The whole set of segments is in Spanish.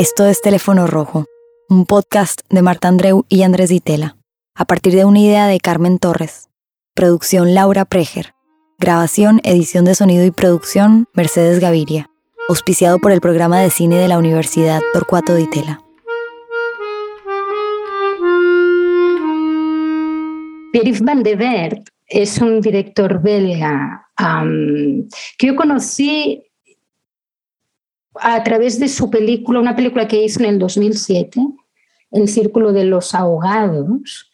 Esto es Teléfono Rojo, un podcast de Marta Andreu y Andrés Ditela, a partir de una idea de Carmen Torres. Producción Laura Preger. Grabación, edición de sonido y producción Mercedes Gaviria. Auspiciado por el programa de cine de la Universidad Torcuato Ditela. Pierre Van de es un director belga que yo conocí a través de su película, una película que hizo en el 2007, El Círculo de los Ahogados,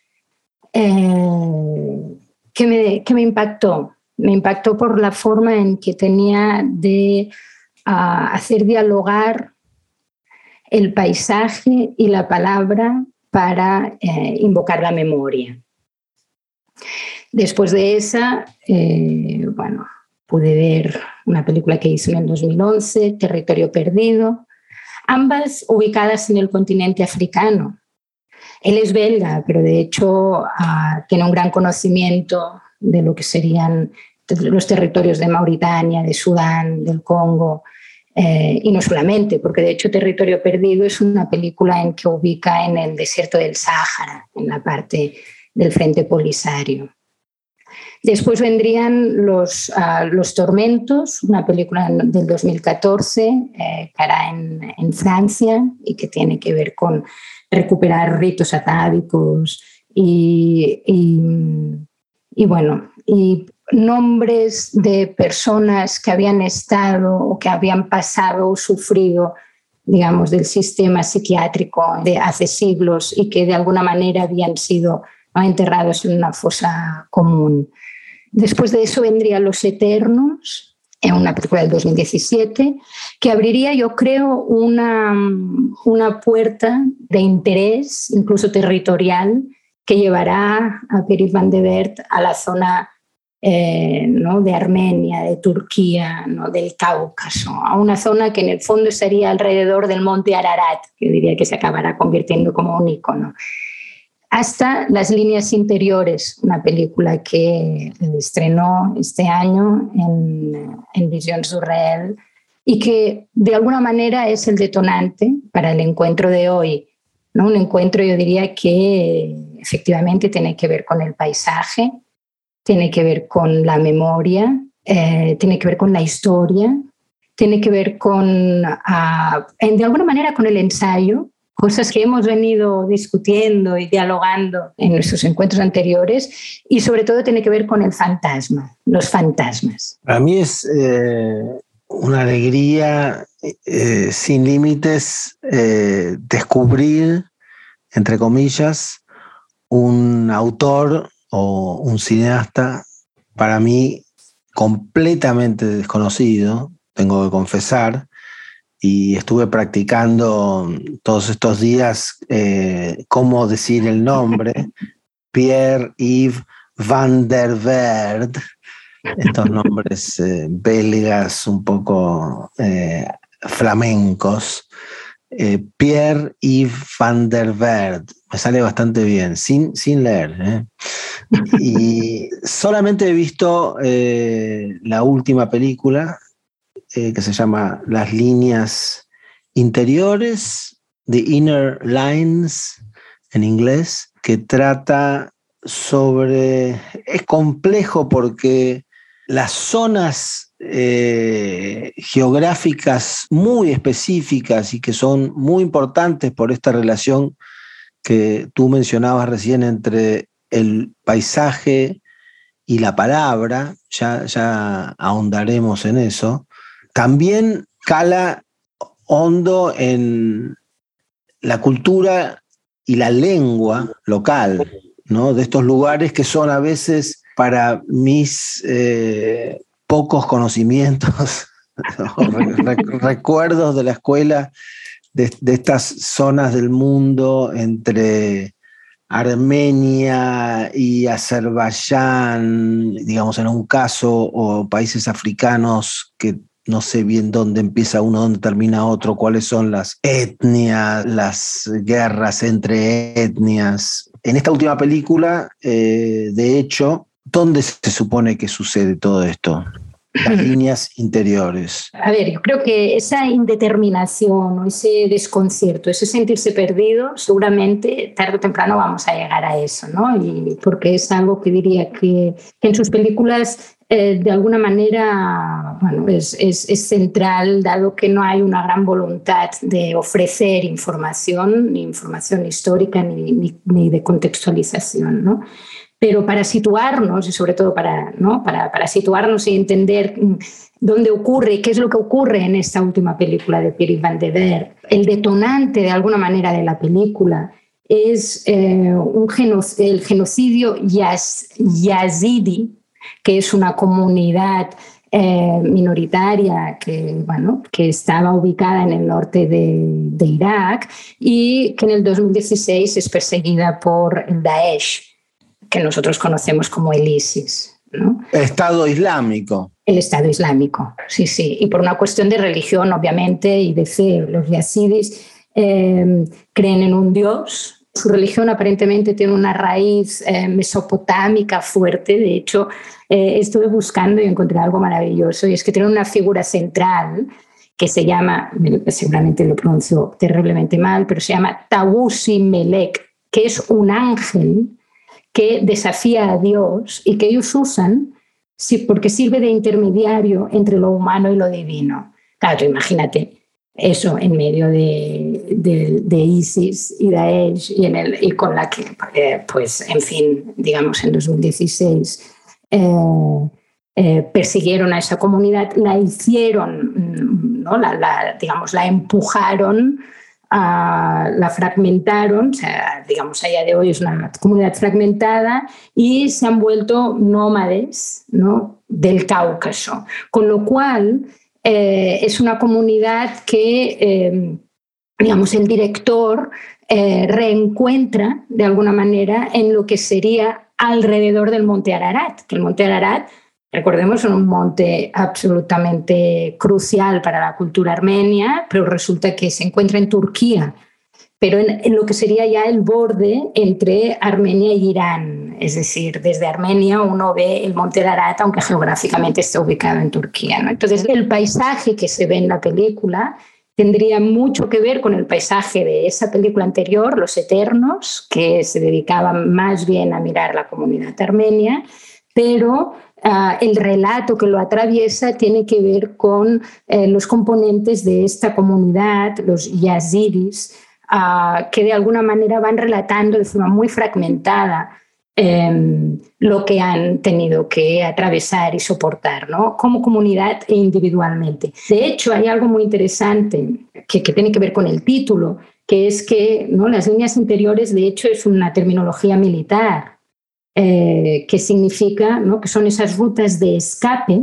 eh, que, me, que, me, impactó. Me impactó por la forma en que tenía de ah, hacer dialogar el paisaje y la palabra para eh, invocar la memoria. Después de esa, eh, bueno, pude ver una película que hizo en el 2011, Territorio Perdido, ambas ubicadas en el continente africano. Él es belga, pero de hecho ah, tiene un gran conocimiento de lo que serían los territorios de Mauritania, de Sudán, del Congo, eh, y no solamente, porque de hecho Territorio Perdido es una película en que ubica en el desierto del Sáhara, en la parte del Frente Polisario. Después vendrían los, ah, los Tormentos, una película del 2014 eh, que hará en, Francia y que tiene que ver con recuperar ritos atávicos y, y, bueno, y nombres de personas que habían estado o que habían pasado o sufrido digamos, del sistema psiquiátrico de hace siglos y que de alguna manera habían sido enterrados en una fosa común. Después de eso vendría Los Eternos, en una película del 2017, que abriría, yo creo, una, una puerta de interés, incluso territorial, que llevará a Perit Van de Bert a la zona eh, ¿no? de Armenia, de Turquía, ¿no? del Cáucaso, a una zona que en el fondo estaría alrededor del monte Ararat, que diría que se acabará convirtiendo como un icono hasta Las líneas interiores, una película que estrenó este año en, en Visión Surreal y que de alguna manera es el detonante para el encuentro de hoy. ¿no? Un encuentro, yo diría que efectivamente tiene que ver con el paisaje, tiene que ver con la memoria, eh, tiene que ver con la historia, tiene que ver con, ah, de alguna manera, con el ensayo, cosas que hemos venido discutiendo y dialogando en nuestros encuentros anteriores y sobre todo tiene que ver con el fantasma, los fantasmas. Para mí es eh, una alegría eh, sin límites eh, descubrir, entre comillas, un autor o un cineasta para mí completamente desconocido, tengo que confesar, y estuve practicando todos estos días eh, cómo decir el nombre, Pierre-Yves van der Verde, estos nombres eh, belgas un poco eh, flamencos. Pierre-Yves van der Verde, me sale bastante bien, sin, sin leer. Y solamente he visto la última película, eh, que se llama Las líneas interiores, The Inner Lines en inglés, que trata sobre... Es complejo porque las zonas eh, geográficas muy específicas y que son muy importantes por esta relación que tú mencionabas recién entre el paisaje y la palabra, ya, ya ahondaremos en eso, también cala hondo en la cultura y la lengua local, ¿no? De estos lugares que son a veces para mis eh, pocos conocimientos, recuerdos de la escuela, de, estas zonas del mundo entre Armenia y Azerbaiyán, digamos en un caso, o países africanos que no sé bien dónde empieza uno, dónde termina otro, cuáles son las etnias, las guerras entre etnias. En esta última película, eh, de hecho, ¿dónde se supone que sucede todo esto? las líneas interiores. A ver, yo creo que esa indeterminación o ese desconcierto, ese sentirse perdido, seguramente tarde o temprano vamos a llegar a eso, ¿no? Y porque es algo que diría que, en sus películas eh, de alguna manera bueno, es, es, central, dado que no hay una gran voluntad de ofrecer información, ni información histórica, ni, ni, ni de contextualización. ¿no? pero para situarnos y sobre todo para, ¿no? para, para situarnos y entender mm, dónde ocurre, qué es lo que ocurre en esta última película de Pierre Van de Ver, el detonante de alguna manera de la película es eh, un el genocidio yaz, yazidi, que es una comunidad eh, minoritaria que, bueno, que estaba ubicada en el norte de, de Irak y que en el 2016 es perseguida por el Daesh que nosotros conocemos como el ISIS. ¿no? Estado Islámico. El Estado Islámico, sí, sí. Y por una cuestión de religión, obviamente, y de fe. Los yazidis eh, creen en un dios. Su religión aparentemente tiene una raíz eh, mesopotámica fuerte. De hecho, eh, estuve buscando y encontré algo maravilloso. Y es que tiene una figura central que se llama, seguramente lo pronuncio terriblemente mal, pero se llama Tabusi Melek, que es un ángel que desafía a Dios y que ellos usan porque sirve de intermediario entre lo humano y lo divino. Claro, imagínate eso en medio de, de, ISIS y Daesh y, y con la que, eh, pues, en fin, digamos, en 2016 eh, eh, persiguieron a esa comunidad, la hicieron, ¿no? la, digamos, la empujaron la fragmentaron, digamos, allá de hoy es una comunidad fragmentada y se han vuelto nómades del Cáucaso, con lo cual es una comunidad que, digamos, el director eh, reencuentra de alguna manera en lo que sería alrededor del monte Ararat, que el monte Ararat Recordemos, es un monte absolutamente crucial para la cultura armenia, pero resulta que se encuentra en Turquía, pero en, lo que sería ya el borde entre Armenia y Irán. Es decir, desde Armenia uno ve el monte de Arat, aunque geográficamente está ubicado en Turquía. ¿no? Entonces, el paisaje que se ve en la película tendría mucho que ver con el paisaje de esa película anterior, Los Eternos, que se dedicaba más bien a mirar la comunidad armenia, pero Ah, el relato que lo atraviesa tiene que ver con eh, los componentes de esta comunidad, los yazidis, ah, que de alguna manera van relatando de forma muy fragmentada em, lo que han tenido que atravesar y soportar, ¿no? como comunidad e individualmente. De hecho, hay algo muy interesante que, tiene que ver con el título, que es que ¿no? las líneas interiores, de hecho, es una terminología militar. Eh, que significa ¿no? que son esas rutas de escape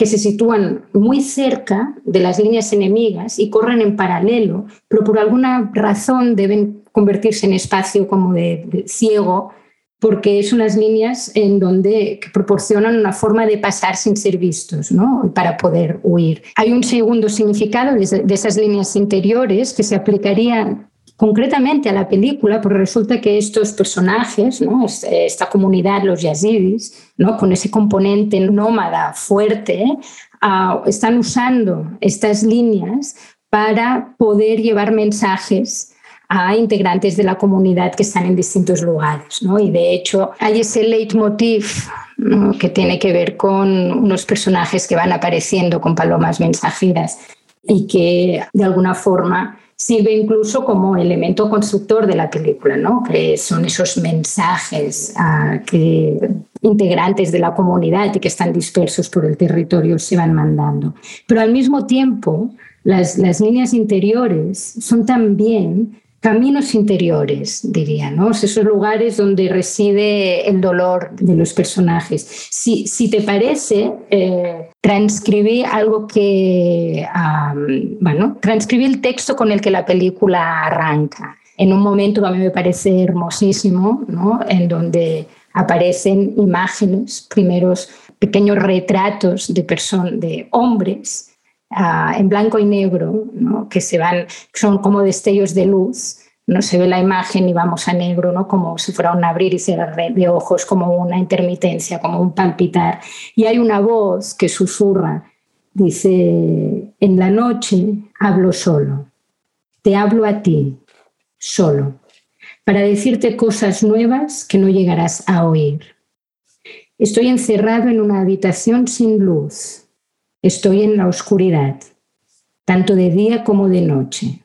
que se sitúan muy cerca de las líneas enemigas y corren en paralelo, pero por alguna razón deben convertirse en espacio como de, ciego, porque son las líneas en donde que proporcionan una forma de pasar sin ser vistos, ¿no? para poder huir. Hay un segundo significado de esas líneas interiores que se aplicaría concretamente a la película, porque resulta que estos personajes, ¿no? esta comunidad, los yazidis, ¿no? con ese componente nómada fuerte, ah, están usando estas líneas para poder llevar mensajes a integrantes de la comunidad que están en distintos lugares. ¿no? Y de hecho hay ese leitmotiv que tiene que ver con unos personajes que van apareciendo con palomas mensajeras y que de alguna forma sirve incluso como elemento constructor de la película, ¿no? que son esos mensajes ah, que integrantes de la comunidad y que están dispersos por el territorio se van mandando. Pero al mismo tiempo, las, las líneas interiores son también caminos interiores, diría, ¿no? Esos lugares donde reside el dolor de los personajes. Si, si te parece, eh, transcribí algo que, bueno, transcribí el texto con el que la película arranca, en un momento que a mí me parece hermosísimo, ¿no? En donde aparecen imágenes, primeros pequeños retratos de, de hombres en blanco y negro, que se van, son como destellos de luz, no se ve la imagen y vamos a negro, ¿no? como si fuera un abrir y cerrar de ojos, como una intermitencia, como un palpitar. Y hay una voz que susurra, dice, en la noche hablo solo, te hablo a ti, solo, para decirte cosas nuevas que no llegarás a oír. Estoy encerrado en una habitación sin luz, estoy en la oscuridad, tanto de día como de noche,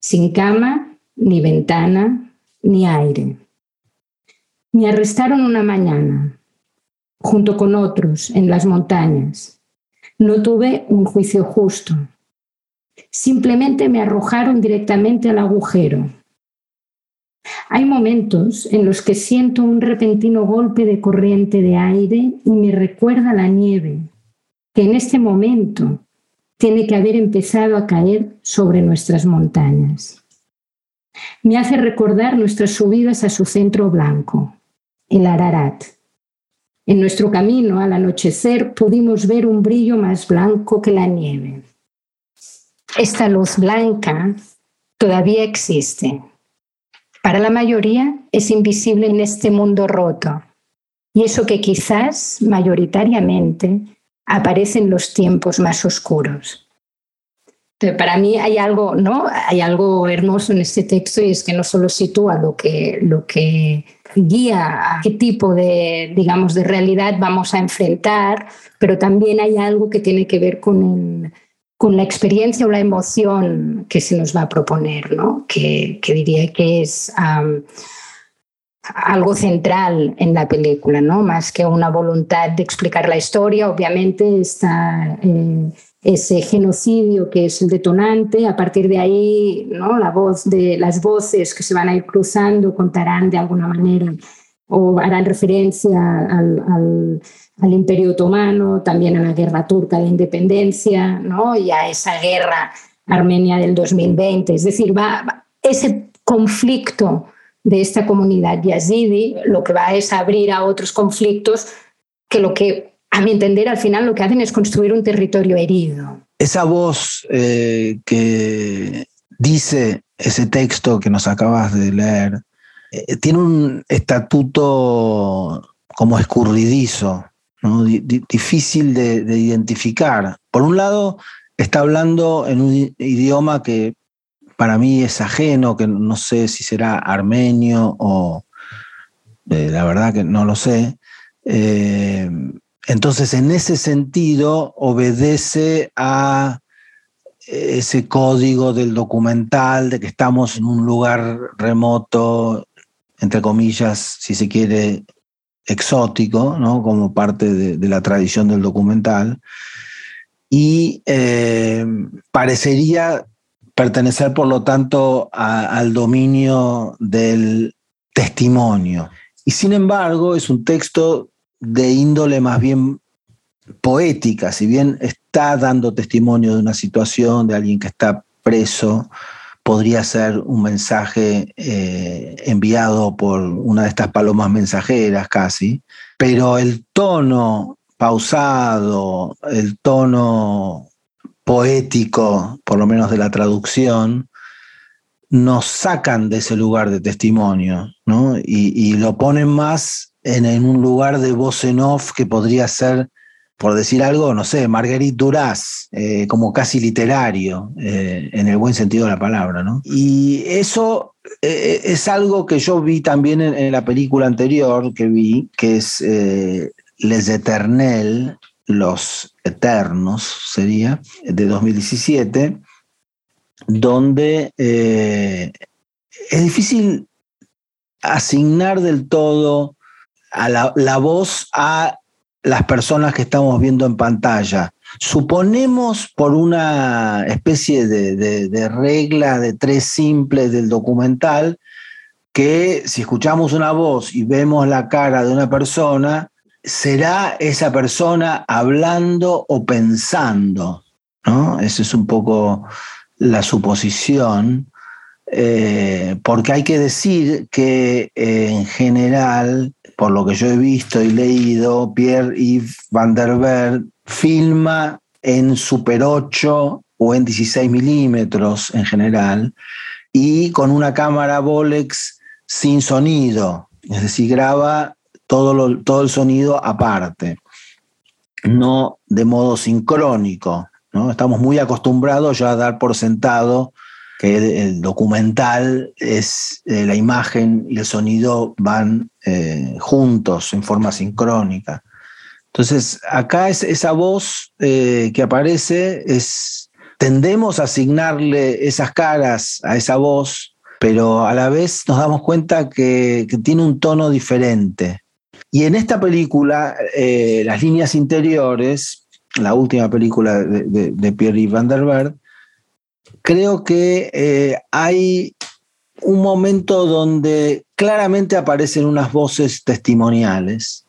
sin cama, ni ventana, ni aire. Me arrestaron una mañana, junto con otros, en las montañas. No tuve un juicio justo. Simplemente me arrojaron directamente al agujero. Hay momentos en los que siento un repentino golpe de corriente de aire y me recuerda la nieve, que en este momento tiene que haber empezado a caer sobre nuestras montañas. Me hace recordar nuestras subidas a su centro blanco, el Ararat. En nuestro camino al anochecer pudimos ver un brillo más blanco que la nieve. Esta luz blanca todavía existe. Para la mayoría es invisible en este mundo roto. Y eso que quizás mayoritariamente aparece en los tiempos más oscuros para mí hay algo, ¿no? Hay algo hermoso en este texto y es que no solo sitúa lo que, lo que guía a qué tipo de, digamos, de realidad vamos a enfrentar, pero también hay algo que tiene que ver con, con la experiencia o la emoción que se nos va a proponer, ¿no? Que, que diría que es algo central en la película, ¿no? Más que una voluntad de explicar la historia, obviamente está... Eh, ese genocidio que es el detonante. A partir de ahí, ¿no? la voz de las voces que se van a ir cruzando contarán de alguna manera o harán referencia al, al, Imperio Otomano, también a la guerra turca de independencia ¿no? y a esa guerra armenia del 2020. Es decir, va, ese conflicto de esta comunidad yazidi lo que va es abrir a otros conflictos que lo que a mi entender, al final lo que hacen es construir un territorio herido. Esa voz eh, que dice ese texto que nos acabas de leer, eh, tiene un estatuto como escurridizo, difícil de, identificar. Por un lado, está hablando en un idioma que para mí es ajeno, que no sé si será armenio o eh, la verdad que no lo sé. Entonces, en ese sentido, obedece a ese código del documental de que estamos en un lugar remoto, entre comillas, si se quiere, exótico, ¿no? como parte de, la tradición del documental, y eh, parecería pertenecer, por lo tanto, al dominio del testimonio. Y sin embargo, es un texto de índole más bien poética, si bien está dando testimonio de una situación, de alguien que está preso, podría ser un mensaje eh, enviado por una de estas palomas mensajeras casi, pero el tono pausado, el tono poético, por lo menos de la traducción, nos sacan de ese lugar de testimonio, ¿no? y, lo ponen más en, un lugar de voz en off que podría ser, por decir algo, no sé, Marguerite Duras, eh, como casi literario, eh, en el buen sentido de la palabra. ¿no? Y eso eh, es algo que yo vi también en, la película anterior que vi, que es Les Eternels, Los Eternos, sería, de 2017, donde es difícil asignar del todo a la, voz a las personas que estamos viendo en pantalla. Suponemos por una especie de, regla de tres simples del documental que si escuchamos una voz y vemos la cara de una persona, será esa persona hablando o pensando. ¿no? Esa es un poco la suposición, eh, porque hay que decir que eh, en general por lo que yo he visto y leído, Pierre-Yves Van der Berg filma en Super 8 o en 16 milímetros en general, y con una cámara Bolex sin sonido, es decir, graba todo, todo el sonido aparte, no de modo sincrónico. ¿no? Estamos muy acostumbrados ya a dar por sentado que el, documental es eh, la imagen y el sonido van eh, juntos en forma sincrónica. Entonces, acá es esa voz eh, que aparece, es, tendemos a asignarle esas caras a esa voz, pero a la vez nos damos cuenta que, tiene un tono diferente. Y en esta película, las líneas interiores, la última película de, de, Pierre Van der creo que eh, hay un momento donde claramente aparecen unas voces testimoniales.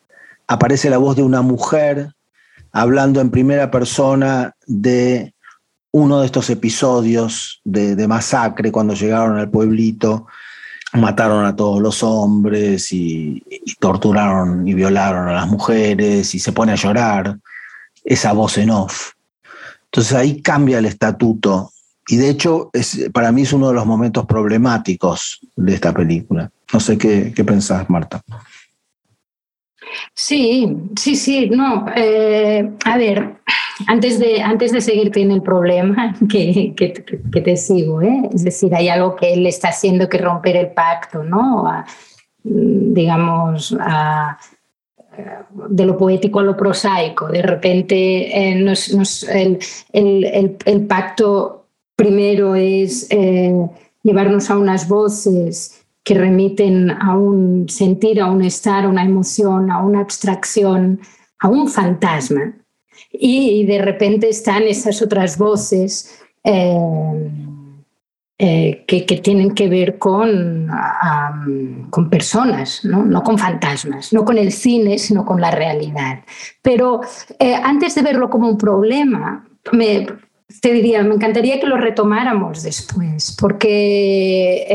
Aparece la voz de una mujer hablando en primera persona de uno de estos episodios de, masacre cuando llegaron al pueblito, mataron a todos los hombres y, torturaron y violaron a las mujeres y se pone a llorar esa voz en off. Entonces ahí cambia el estatuto y de hecho, es, para mí es uno de los momentos problemáticos de esta película. No sé qué, qué pensás, Marta. Sí, sí, sí, no. Eh, a ver, antes de, antes de seguirte en el problema, que, que, te sigo, ¿eh? es decir, hay algo que él está haciendo que romper el pacto, ¿no? digamos, de lo poético a lo prosaico. De repente, eh, el, el, el, pacto Primero es eh, llevarnos a unas voces que remiten a un sentir, a un estar, a una emoción, a una abstracción, a un fantasma. Y, de repente están esas otras voces eh, eh, que, tienen que ver con, con personas, ¿no? ¿no? con fantasmas, no con el cine, sino con la realidad. Pero antes de verlo como un problema, me, te diría, me encantaría que lo retomáramos después, porque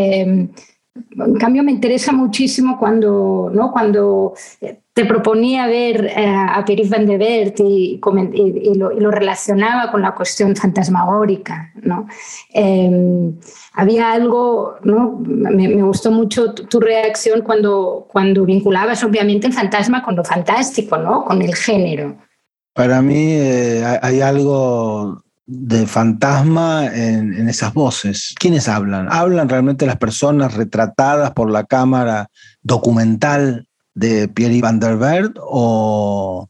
en cambio me interesa muchísimo cuando, ¿no? cuando eh, te proponía ver eh, a Pierre Van de Bert y, y, lo, relacionaba con la cuestión fantasmagórica. ¿no? Em, había algo, ¿no? me, gustó mucho tu, reacción cuando, cuando vinculabas obviamente el fantasma con lo fantástico, ¿no? con el género. Para mí eh, hay algo de fantasma en, esas voces. ¿Quiénes hablan? ¿Hablan realmente las personas retratadas por la cámara documental de Pierre Van der Berg o,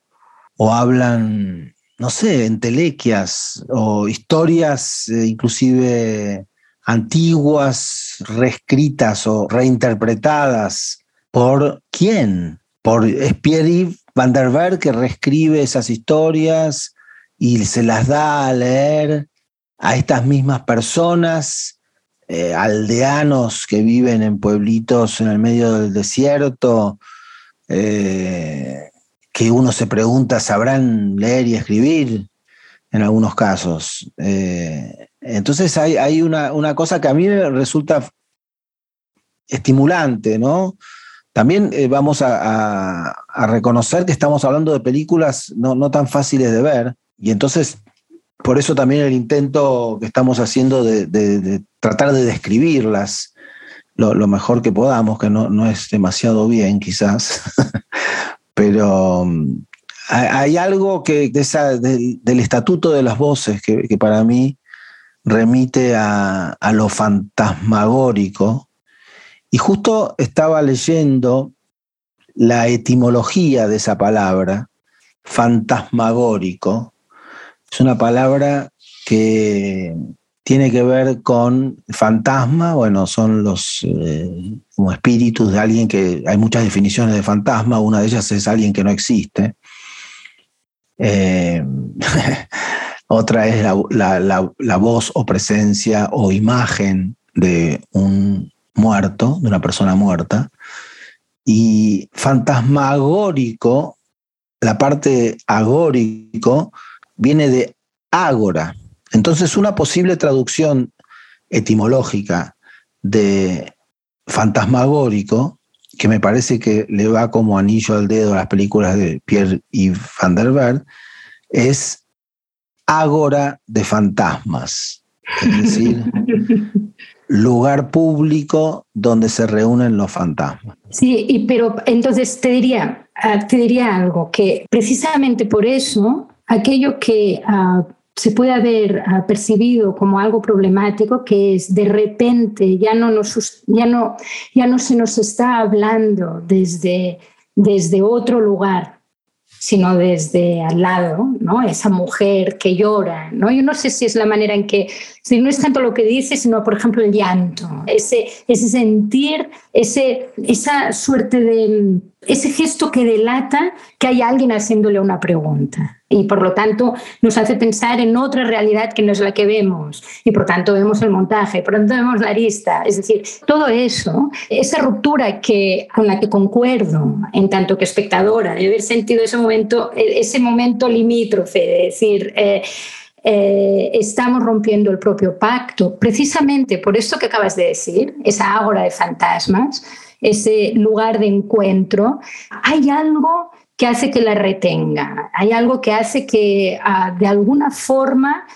o hablan, no sé, entelequias o historias eh, inclusive antiguas, reescritas o reinterpretadas? ¿Por quién? ¿Por, ¿Es Pierre Van der que reescribe esas historias? y se las da a leer a estas mismas personas, eh, aldeanos que viven en pueblitos en el medio del desierto, eh, que uno se pregunta, ¿sabrán leer y escribir? En algunos casos. Eh, entonces hay, una, cosa que a mí resulta estimulante, ¿no? También vamos a, reconocer que estamos hablando de películas no tan fáciles de ver, y entonces, por eso también el intento que estamos haciendo de, tratar de describirlas lo, mejor que podamos, que no, es demasiado bien quizás, pero um, hay, algo que del estatuto de las voces que, para mí remite a, a, lo fantasmagórico. Y justo estaba leyendo la etimología de esa palabra, fantasmagórico, es una palabra que tiene que ver con fantasma, bueno, son los eh, como espíritus de alguien que hay muchas definiciones de fantasma, una de ellas es alguien que no existe. Eh, otra es la, voz o presencia o imagen de un muerto, de una persona muerta. Y fantasmagórico, la parte agórico, viene de ágora. Entonces, una posible traducción etimológica de fantasmagórico, que me parece que le va como anillo al dedo a las películas de Pierre y Van der Berg, es ágora de fantasmas. Es decir, lugar público donde se reúnen los fantasmas. Sí, y, pero entonces te diría, ah, te diría algo, que precisamente por eso aquello que uh, se puede haber uh, percibido como algo problemático, que es de repente ya no, nos, ya no, ya no se nos está hablando desde, desde otro lugar, sino desde al lado, ¿no? Esa mujer que llora, ¿no? Yo no sé si es la manera en que, si no es tanto lo que dice, sino, por ejemplo, el llanto, ese, ese sentir, ese, esa suerte de, ese gesto que delata que hay alguien haciéndole una pregunta. Y por lo tanto nos hace pensar en otra realidad que no es la que vemos. Y por tanto vemos el montaje, por tanto vemos la arista, es decir, todo eso, esa ruptura que, con la que concuerdo en tanto que espectadora, de haber sentido ese momento, ese momento limítrofe, de decir, eh, eh, estamos rompiendo el propio pacto, precisamente por esto que acabas de decir, esa ágora de fantasmas, ese lugar de encuentro, hay algo que hace que la retenga, hay algo que hace que ah, de alguna forma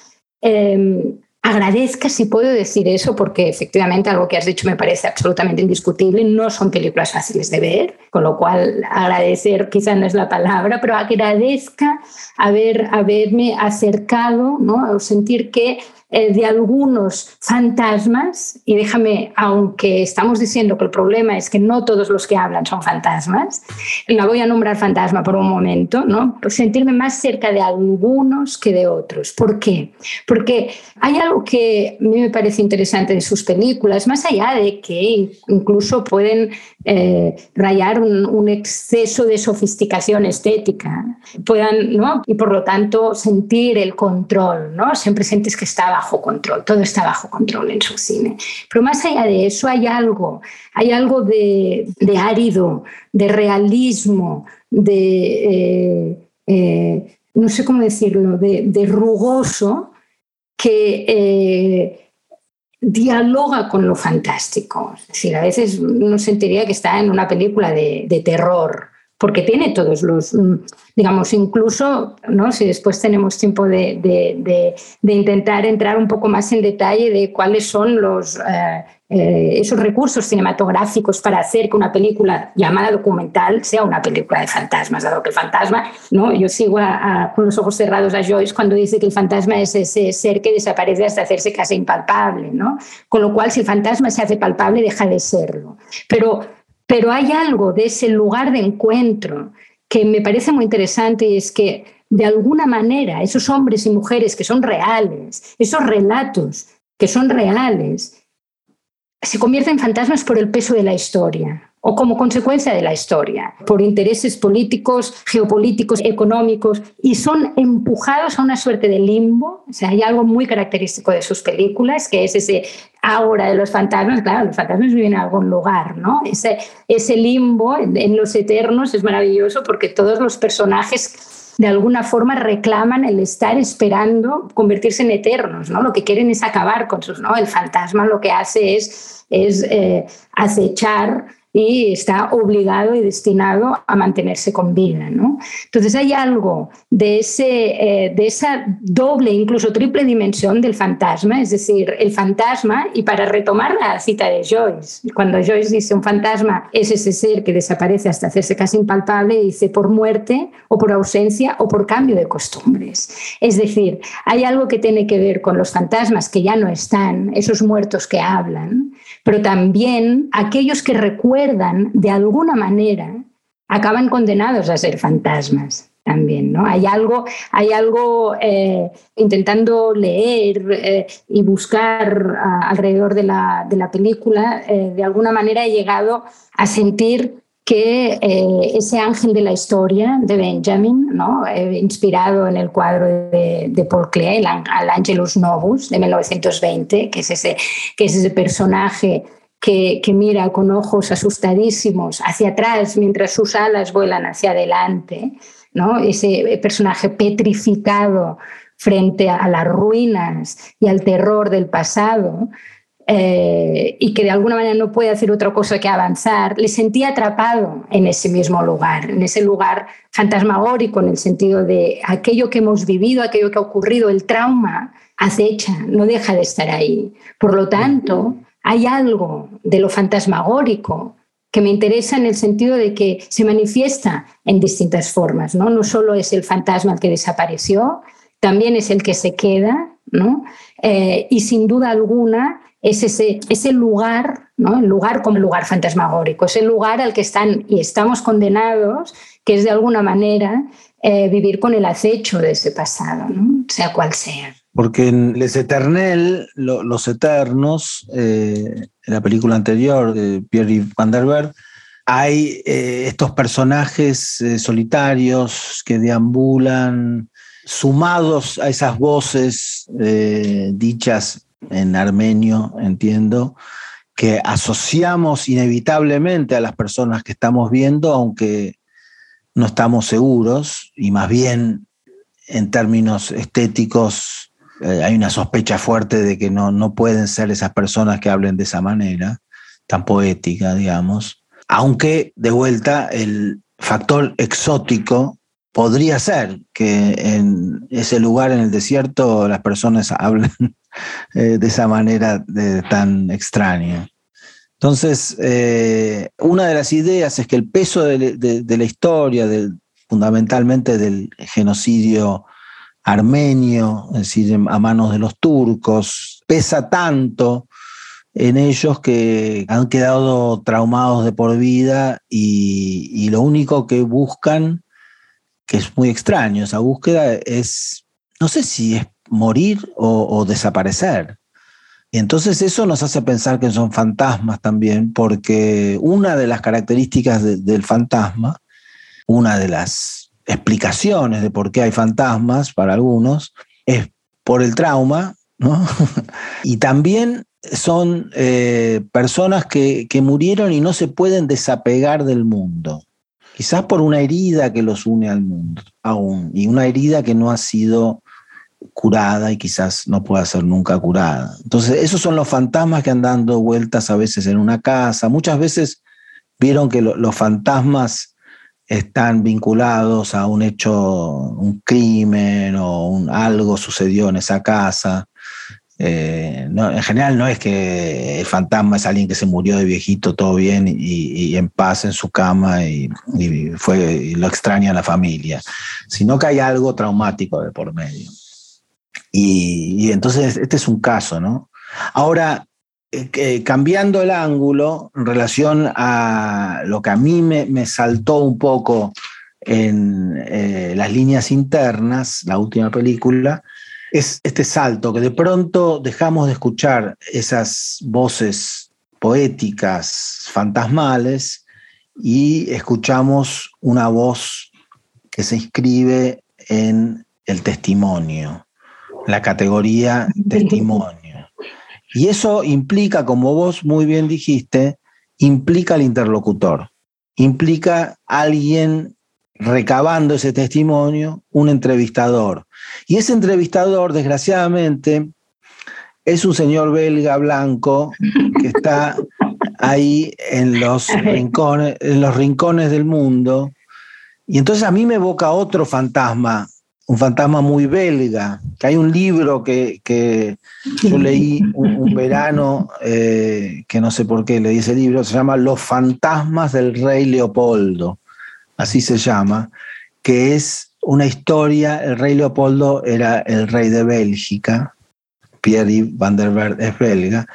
em, agradezca, si puedo decir eso, porque efectivamente algo que has dicho me parece absolutamente indiscutible, no son películas fáciles de ver, con lo cual agradecer quizá no es la palabra, pero agradezca haber, haberme acercado, ¿no? sentir que de algunos fantasmas, y déjame, aunque estamos diciendo que el problema es que no todos los que hablan son fantasmas, la voy a nombrar fantasma por un momento, ¿no? sentirme más cerca de algunos que de otros. ¿Por qué? Porque hay algo que a mí me parece interesante de sus películas, más allá de que incluso pueden eh, rayar un, exceso de sofisticación estética, puedan, ¿no? y por lo tanto sentir el control, ¿no? siempre sientes que está bajo control, todo está bajo control en su cine. Pero más allá de eso hay algo, hay algo de, árido, de realismo, de, eh, eh, no sé cómo decirlo, de, rugoso que eh, dialoga con lo fantástico. Es decir, a veces uno sentiría que está en una película de terror, porque tiene todos los, mm, digamos, incluso, ¿no? si después tenemos tiempo de, de, de, intentar entrar un poco más en detalle de cuáles son los, eh, eh, esos recursos cinematográficos para hacer que una película llamada documental sea una película de fantasmas, dado que el fantasma, ¿no? yo sigo con los ojos cerrados a Joyce cuando dice que el fantasma es ese ser que desaparece hasta hacerse casi impalpable, ¿no? con lo cual si el fantasma se hace palpable deja de serlo. Pero pero hay algo de ese lugar de encuentro que me parece muy interesante y es que de alguna manera esos hombres y mujeres que son reales, esos relatos que son reales, se convierten en fantasmas por el peso de la historia o como consecuencia de la historia, por intereses políticos, geopolíticos, económicos, y son empujados a una suerte de limbo. O sea, hay algo muy característico de sus películas, que es ese ahora de los fantasmas. Claro, los fantasmas viven en algún lugar, ¿no? Ese, ese limbo en, los eternos es maravilloso porque todos los personajes de alguna forma reclaman el estar esperando convertirse en eternos, ¿no? Lo que quieren es acabar con sus, ¿no? El fantasma lo que hace es, es eh, acechar y está obligado y destinado a mantenerse con vida. ¿no? Entonces hay algo de, ese, eh, de esa doble, incluso triple dimensión del fantasma, es decir, el fantasma, y para retomar la cita de Joyce, cuando Joyce dice un fantasma es ese ser que desaparece hasta hacerse casi impalpable, dice por muerte o por ausencia o por cambio de costumbres. Es decir, hay algo que tiene que ver con los fantasmas que ya no están, esos muertos que hablan, pero también aquellos que recuerdan de alguna manera acaban condenados a ser fantasmas también, ¿no? Hay algo, hay algo eh, intentando leer eh, y buscar alrededor de la, de la película, eh, de alguna manera he llegado a sentir que eh, ese ángel de la historia de Benjamin, ¿no? Eh, inspirado en el cuadro de, Paul Klee, el, el Angelus Novus de 1920, que es ese, que es ese personaje que, que, mira con ojos asustadísimos hacia atrás mientras sus alas vuelan hacia adelante, ¿no? ese personaje petrificado frente a las ruinas y al terror del pasado, eh, y que de alguna manera no puede hacer otra cosa que avanzar, le sentía atrapado en ese mismo lugar, en ese lugar fantasmagórico, en el sentido de aquello que hemos vivido, aquello que ha ocurrido, el trauma acecha, no deja de estar ahí. Por lo tanto, hay algo de lo fantasmagórico que me interesa en el sentido de que se manifiesta en distintas formas, ¿no? No solo es el fantasma el que desapareció, también es el que se queda, ¿no? Eh, y sin duda alguna es ese, ese lugar, ¿no? El lugar como lugar fantasmagórico, es el lugar al que están y estamos condenados, que es de alguna manera eh, vivir con el acecho de ese pasado, sea cual sea. Porque en Les Eternel, Los Eternos, eh, en la película anterior de Pierre Van der Berg, hay eh, estos personajes solitarios que deambulan, sumados a esas voces dichas en armenio, entiendo, que asociamos inevitablemente a las personas que estamos viendo, aunque no estamos seguros, y más bien en términos estéticos eh, hay una sospecha fuerte de que no, no pueden ser esas personas que hablen de esa manera, tan poética, digamos. Aunque, de vuelta, el factor exótico podría ser que en ese lugar en el desierto las personas hablen eh, de esa manera tan extraña. Entonces, eh, una de las ideas es que el peso de, la historia, fundamentalmente del genocidio armenio, es decir, a manos de los turcos, pesa tanto en ellos que han quedado traumados de por vida y, lo único que buscan, que es muy extraño, esa búsqueda es, no sé si es morir o, desaparecer. Y entonces eso nos hace pensar que son fantasmas también, porque una de las características del fantasma, una de las explicaciones de por qué hay fantasmas para algunos, es por el trauma, ¿no? y también son eh, personas que, que, murieron y no se pueden desapegar del mundo. Quizás por una herida que los une al mundo aún, y una herida que no ha sido curada y quizás no pueda ser nunca curada. Entonces, esos son los fantasmas que han dando vueltas a veces en una casa. Muchas veces vieron que los fantasmas están vinculados a un hecho, un crimen o un, algo sucedió en esa casa. Eh, en general no es que el fantasma es alguien que se murió de viejito, todo bien y, en paz en su cama y, fue, lo extraña a la familia, sino que hay algo traumático de por medio. Y, entonces este es un caso, ¿no? Ahora, eh, cambiando el ángulo en relación a lo que a mí me, saltó un poco en eh, las líneas internas, la última película, es este salto que de pronto dejamos de escuchar esas voces poéticas, fantasmales, y escuchamos una voz que se inscribe en el testimonio, la categoría testimonio. Y eso implica, como vos muy bien dijiste, implica al interlocutor, implica alguien recabando ese testimonio, un entrevistador. Y ese entrevistador, desgraciadamente, es un señor belga blanco que está ahí en los rincones, en los rincones del mundo. Y entonces a mí me evoca otro fantasma un fantasma muy belga, que hay un libro que, yo leí un, verano, eh, que no sé por qué leí ese libro, se llama Los fantasmas del rey Leopoldo, así se llama, que es una historia, el rey Leopoldo era el rey de Bélgica, Pierre van der es belga,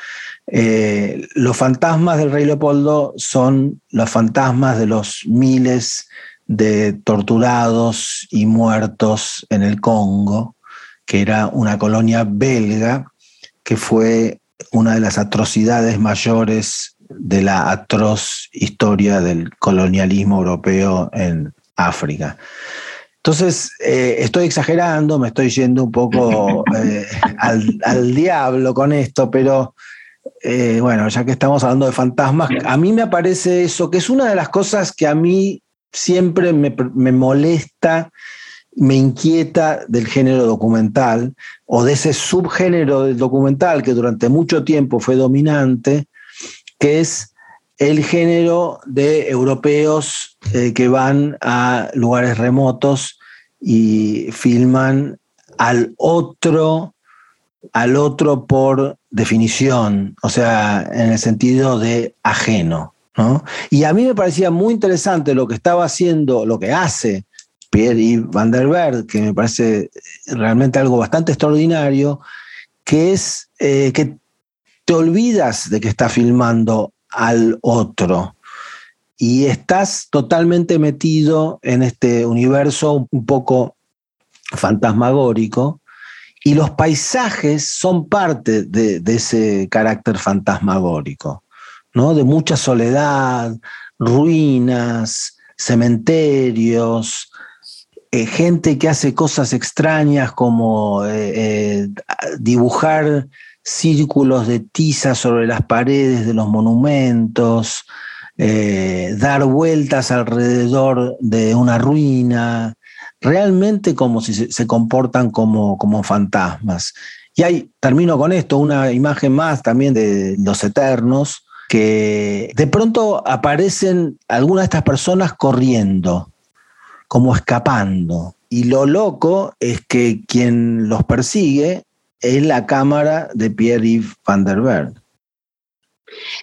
eh, los fantasmas del rey Leopoldo son los fantasmas de los miles de torturados y muertos en el Congo, que era una colonia belga, que fue una de las atrocidades mayores de la atroz historia del colonialismo europeo en África. Entonces, eh, estoy exagerando, me estoy yendo un poco eh, al, diablo con esto, pero eh, bueno, ya que estamos hablando de fantasmas, a mí me aparece eso, que es una de las cosas que a mí siempre me, molesta, me inquieta del género documental o de ese subgénero del documental que durante mucho tiempo fue dominante, que es el género de europeos eh, que van a lugares remotos y filman al otro al otro por definición, o sea, en el sentido de ajeno. Y a mí me parecía muy interesante lo que estaba haciendo, lo que hace Pierre Van der Berg, que me parece realmente algo bastante extraordinario, que es eh, que te olvidas de que está filmando al otro. Y estás totalmente metido en este universo un poco fantasmagórico y los paisajes son parte de, ese carácter fantasmagórico, de mucha soledad, ruinas, cementerios, eh, gente que hace cosas extrañas como eh, eh, dibujar círculos de tiza sobre las paredes de los monumentos, dar vueltas alrededor de una ruina, realmente como si se, comportan como, como fantasmas. Y hay, termino con esto, una imagen más también de los eternos, que de pronto aparecen algunas de estas personas corriendo, como escapando. Y lo loco es que quien los persigue es la cámara de Pierre-Yves van der Berg.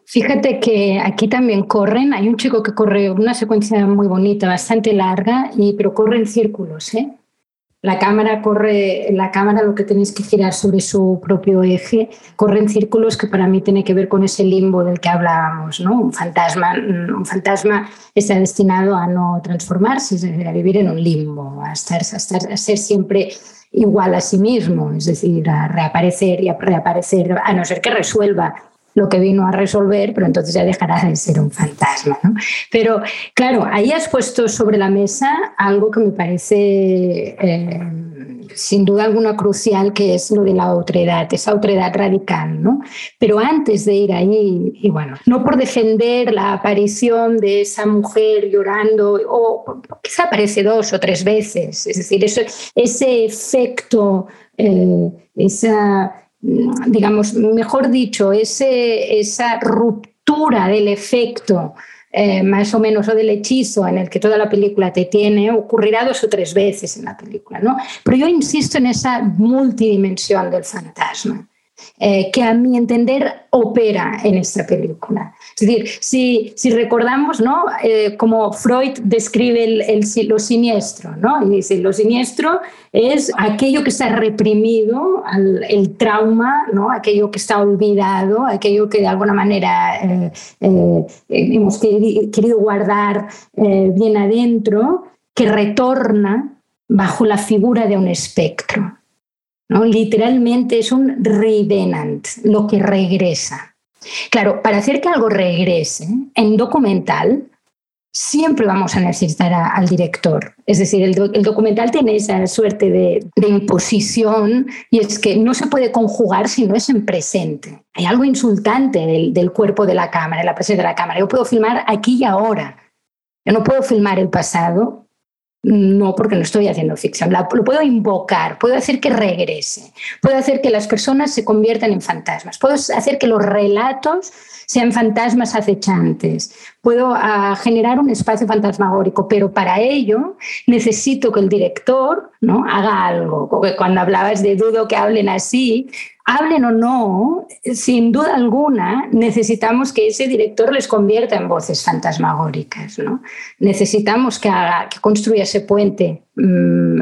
Fíjate que aquí también corren, hay un chico que corre una secuencia muy bonita, bastante larga, y, pero corre en círculos. ¿eh? La cámara corre, la cámara lo que tenéis que girar sobre su propio eje, corre en círculos que para mí tiene que ver con ese limbo del que hablábamos. ¿no? Un, fantasma, un fantasma está destinado a no transformarse, a vivir en un limbo, a, estar, a, estar, a ser siempre igual a sí mismo, es decir, a reaparecer y a reaparecer, a no ser que resuelva lo que vino a resolver, pero entonces ya dejará de ser un fantasma. ¿no? Pero claro, ahí has puesto sobre la mesa algo que me parece eh, sin duda alguna crucial, que es lo de la otredad, esa otredad radical. ¿no? Pero antes de ir ahí, y bueno, no por defender la aparición de esa mujer llorando, o quizá aparece dos o tres veces, es decir, ese efecto, eh, esa digamos, mejor dicho, ese, esa ruptura del efecto eh, más o menos o del hechizo en el que toda la película te tiene ocurrirá dos o tres veces en la película, ¿no? Pero yo insisto en esa multidimensión del fantasma. Eh, que a mi entender opera en esta película. Es decir, si, si recordamos ¿no? Eh, como Freud describe el, lo siniestro, ¿no? y dice, lo siniestro es aquello que está reprimido, el trauma, ¿no? aquello que está olvidado, aquello que de alguna manera eh, hemos querido guardar bien adentro, que retorna bajo la figura de un espectro. ¿no? Literalmente es un revenant, lo que regresa. Claro, para hacer que algo regrese en documental, siempre vamos a necesitar al director. Es decir, el, documental tiene esa suerte de, imposición y es que no se puede conjugar si no es en presente. Hay algo insultante del, del cuerpo de la cámara, de la presencia de la cámara. Yo puedo filmar aquí y ahora. Yo no puedo filmar el pasado no, porque no estoy haciendo ficción. lo puedo invocar, puedo hacer que regrese, puedo hacer que las personas se conviertan en fantasmas, puedo hacer que los relatos sean fantasmas acechantes, puedo ah, generar un espacio fantasmagórico, pero para ello necesito que el director ¿no? haga algo. Porque cuando hablabas de dudo que hablen así, hablen o no, sin duda alguna, necesitamos que ese director les convierta en voces fantasmagóricas. ¿no? Necesitamos que, haga, que construya ese puente mm,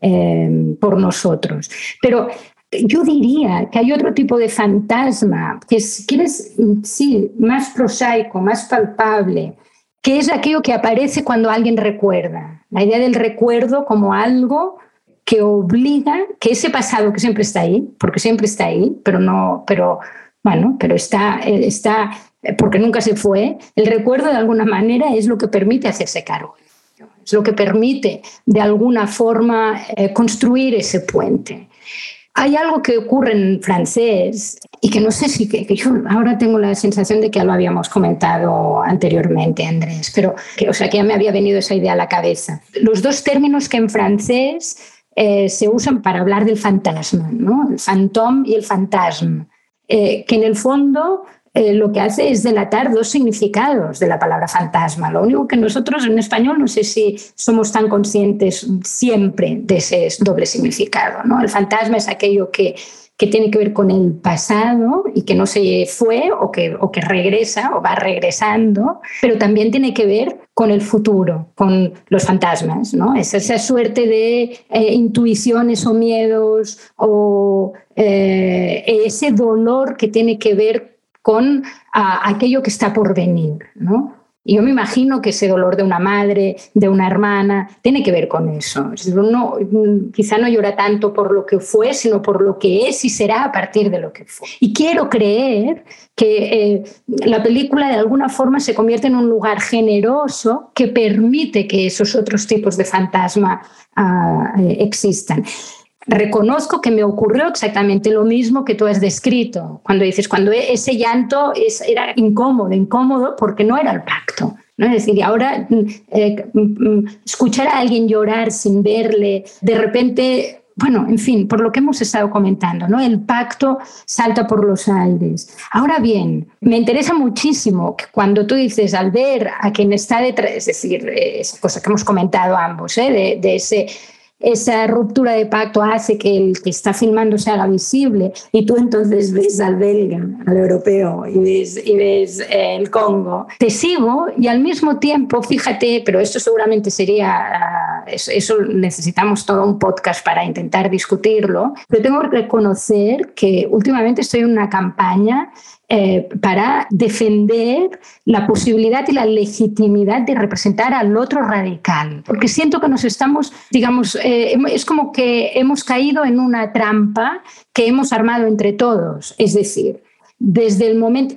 em, por nosotros. Pero yo diría que hay otro tipo de fantasma, que es, que sí, más prosaico, más palpable, que es aquello que aparece cuando alguien recuerda. La idea del recuerdo como algo que obliga que ese pasado que siempre está ahí, porque siempre está ahí, pero no, pero bueno, pero está, está porque nunca se fue, el recuerdo de alguna manera es lo que permite hacerse cargo. Es lo que permite de alguna forma eh, construir ese puente. Hay algo que ocurre en francés y que no sé si que, yo ahora tengo la sensación de que ya lo habíamos comentado anteriormente, Andrés, pero que, o sea, que ya me había venido esa idea a la cabeza. Los dos términos que en francés eh, se usan para hablar del fantasma, ¿no? el fantôme y el fantasma, eh, que en el fondo eh, lo que hace es delatar dos significados de la palabra fantasma. Lo único que nosotros en español no sé si somos tan conscientes siempre de ese doble significado. ¿no? El fantasma es aquello que, que tiene que ver con el pasado y que no se fue o que, o que regresa o va regresando, pero también tiene que ver con el futuro, con los fantasmas, ¿no? Es esa suerte de eh, intuiciones o miedos o eh, ese dolor que tiene que ver con aquello que está por venir, ¿no? Y yo me imagino que ese dolor de una madre, de una hermana, tiene que ver con eso. Quizá no llora tanto por lo que fue, sino por lo que es y será a partir de lo que fue. Y quiero creer que eh, la película de alguna forma se convierte en un lugar generoso que permite que esos otros tipos de fantasma ah, eh, existan reconozco que me ocurrió exactamente lo mismo que tú has descrito, cuando dices, cuando e-, ese llanto era incómodo, incómodo porque no era el pacto. ¿no? Es decir, ahora mm, eh, mm, mm, escuchar a alguien llorar sin verle, de repente bueno, en fin, por lo que hemos estado comentando, ¿no? El pacto salta por los aires. Ahora bien, me interesa muchísimo que cuando tú dices al ver a quien está detrás, es decir, esa cosa que hemos comentado ambos, ¿eh? de, ese esa ruptura de pacto hace que el que está filmando se haga visible y tú entonces ves al belga, al europeo y ves, y ves eh, el Congo. Te sigo y al mismo tiempo, fíjate, pero esto seguramente sería, ah, eso, necesitamos todo un podcast para intentar discutirlo, pero tengo que reconocer que últimamente estoy en una campaña eh, para defender la posibilidad y la legitimidad de representar al otro radical. Porque siento que nos estamos, digamos, eh, es como que hemos caído en una trampa que hemos armado entre todos. Es decir, desde el momento...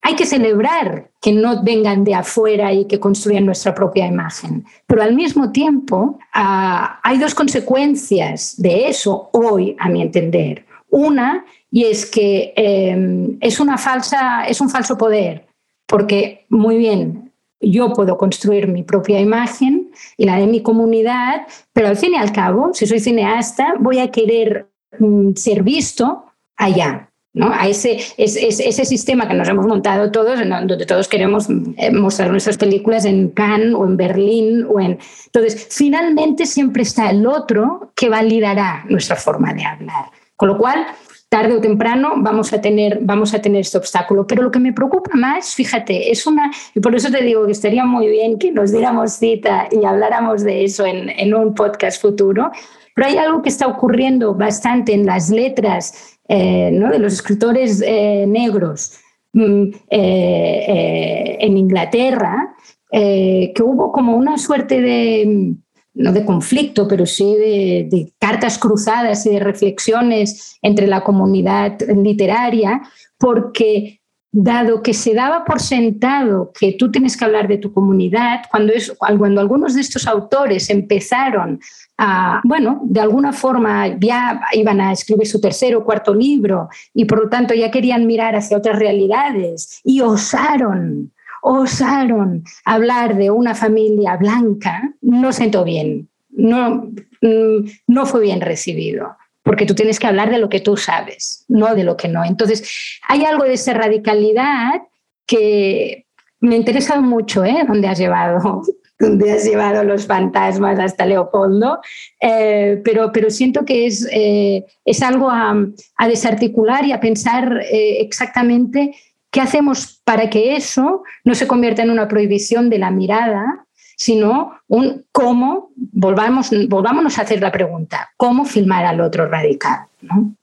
hay que celebrar que no vengan de afuera y que construyan nuestra propia imagen. Pero al mismo tiempo, ah, hay dos consecuencias de eso hoy, a mi entender. Una y es que em, es, una falsa, es un falso poder, porque muy bien, yo puedo construir mi propia imagen y la de mi comunidad, pero al fin y al cabo, si soy cineasta, voy a querer mm, ser visto allá. ¿no? a ese, ese, ese, sistema que nos hemos montado todos, donde todos queremos eh, mostrar nuestras películas en Cannes o en Berlín. O en... Entonces, finalmente siempre está el otro que validará nuestra forma de hablar. Con lo cual, tarde o temprano vamos a tener, vamos a tener este obstáculo. Pero lo que me preocupa más, fíjate, es una, y por eso te digo que estaría muy bien que nos diéramos cita y habláramos de eso en, en un podcast futuro, pero hay algo que está ocurriendo bastante en las letras eh, ¿no? de los escritores eh, negros mm, eh, en Inglaterra, que hubo como una suerte de no de conflicto, pero sí de, cartas cruzadas y de reflexiones entre la comunidad literaria, porque dado que se daba por sentado que tú tienes que hablar de tu comunidad, cuando, cuando algunos de estos autores empezaron a, bueno, de alguna forma ya iban a escribir su tercer o cuarto libro y por lo tanto ya querían mirar hacia otras realidades y osaron osaron hablar de una familia blanca, no sentó bien, no, mm, no fue bien recibido porque tú tienes que hablar de lo que tú sabes, no de lo que no. Entonces, hay algo de esa radicalidad que me ha interesado mucho, ¿eh? Donde has llevado, donde has llevado los fantasmas hasta Leopoldo, eh, pero, pero siento que es, eh, es algo a, a, desarticular y a pensar eh, exactamente ¿Qué hacemos para que eso no se convierta en una prohibición de la mirada, sino un cómo, volvamos, volvámonos a hacer la pregunta, ¿cómo filmar al otro radical? ¿no?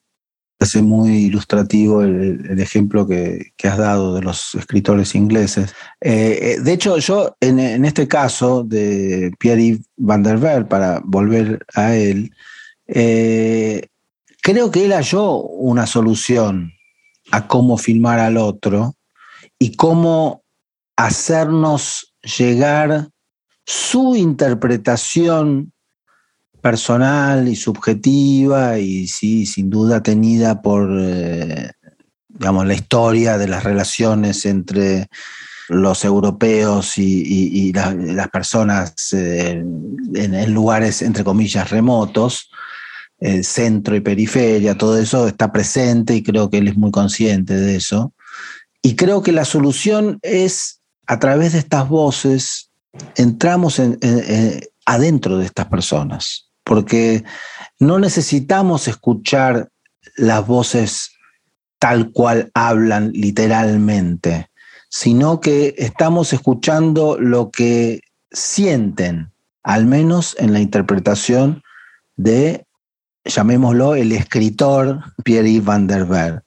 Es muy ilustrativo el, ejemplo que, has dado de los escritores ingleses. Eh, eh, de hecho, yo en, este caso de Pierre van der Ver, para volver a él, eh, creo que él halló una solución a cómo filmar al otro y cómo hacernos llegar su interpretación personal y subjetiva y sí, sin duda tenida por, eh, digamos, la historia de las relaciones entre los europeos y, las personas eh, en, lugares, entre comillas, remotos, centro y periferia, todo eso está presente y creo que él es muy consciente de eso. Y creo que la solución es, a través de estas voces, entramos en, adentro de estas personas, porque no necesitamos escuchar las voces tal cual hablan literalmente, sino que estamos escuchando lo que sienten, al menos en la interpretación de, llamémoslo, el escritor Pierre van der Berg.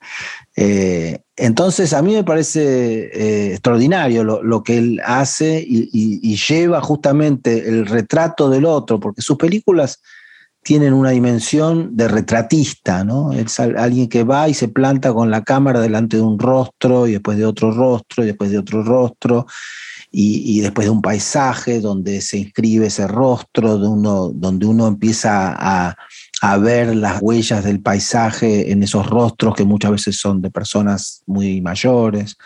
Eh, entonces, a mí me parece eh, extraordinario lo, que él hace y, lleva justamente el retrato del otro, porque sus películas tienen una dimensión de retratista, ¿no? Es alguien que va y se planta con la cámara delante de un rostro y después de otro rostro y después de otro rostro y, después de un paisaje donde se inscribe ese rostro, de uno, donde uno empieza a, a ver las huellas del paisaje en esos rostros que muchas veces son de personas muy mayores.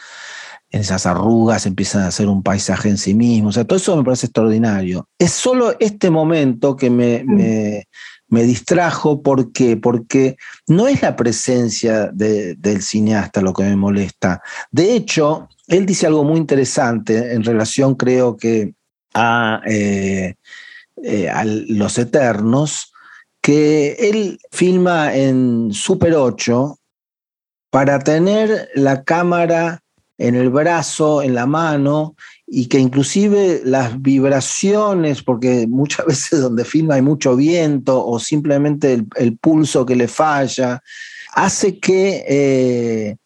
En esas arrugas empiezan a hacer un paisaje en sí mismo. O sea, todo eso me parece extraordinario. Es solo este momento que me, mm. me, me distrajo. ¿Por qué? Porque no es la presencia del cineasta lo que me molesta. De hecho, él dice algo muy interesante en relación, creo que, a, eh, eh, a Los Eternos, que él filma en Super 8 para tener la cámara en el brazo, en la mano, y que inclusive las vibraciones, porque muchas veces donde filma hay mucho viento o simplemente el, pulso que le falla, hace que eh,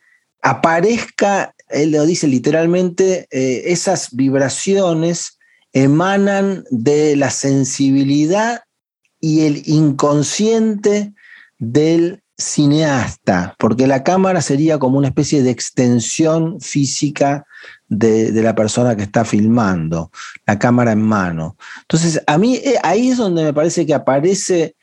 aparezca, él lo dice literalmente, eh, esas vibraciones emanan de la sensibilidad y el inconsciente del cineasta, porque la cámara sería como una especie de extensión física de, la persona que está filmando, la cámara en mano. Entonces, a mí eh, ahí es donde me parece que aparece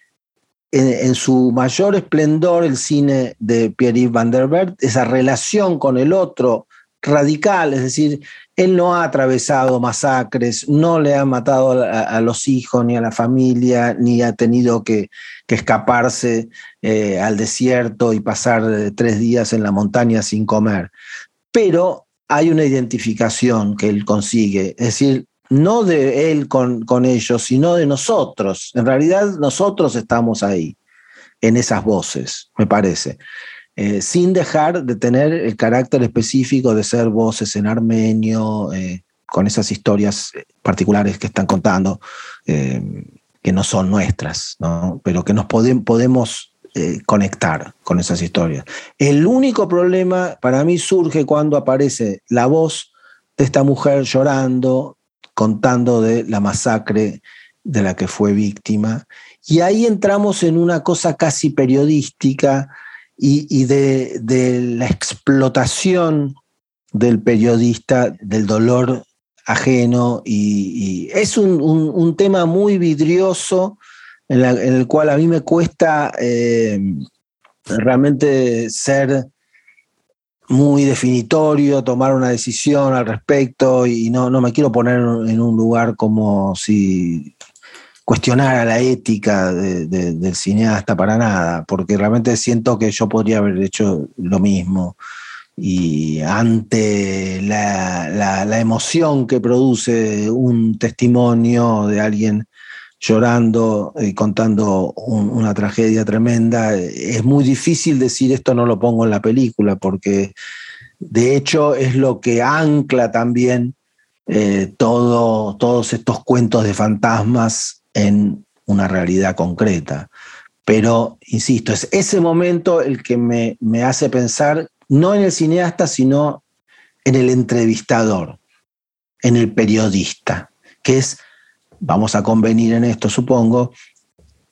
en, su mayor esplendor el cine de Pierre-Yves Van der Berg, esa relación con el otro radical, es decir, él no ha atravesado masacres, no le ha matado a, los hijos ni a la familia, ni ha tenido que, escaparse eh, al desierto y pasar eh, tres días en la montaña sin comer. Pero hay una identificación que él consigue, es decir, no de él con, con ellos, sino de nosotros. En realidad nosotros estamos ahí, en esas voces, me parece. Eh, sin dejar de tener el carácter específico de ser voces en armenio, eh, con esas historias particulares que están contando, eh, que no son nuestras, pero que nos podemos conectar con esas historias. El único problema para mí surge cuando aparece la voz de esta mujer llorando, contando de la masacre de la que fue víctima, y ahí entramos en una cosa casi periodística, y, de, la explotación del periodista, del dolor ajeno, y, es un, tema muy vidrioso en, el cual a mí me cuesta eh, realmente ser muy definitorio, tomar una decisión al respecto y no, no me quiero poner en un lugar como si cuestionar a la ética del cineasta para nada, porque realmente siento que yo podría haber hecho lo mismo. Y ante la, emoción que produce un testimonio de alguien llorando y contando una tragedia tremenda, es muy difícil decir esto no lo pongo en la película, porque de hecho es lo que ancla también eh, todo, todos estos cuentos de fantasmas en una realidad concreta. Pero, insisto, es ese momento el que me, me hace pensar no en el cineasta, sino en el entrevistador, en el periodista, que es, vamos a convenir en esto, supongo,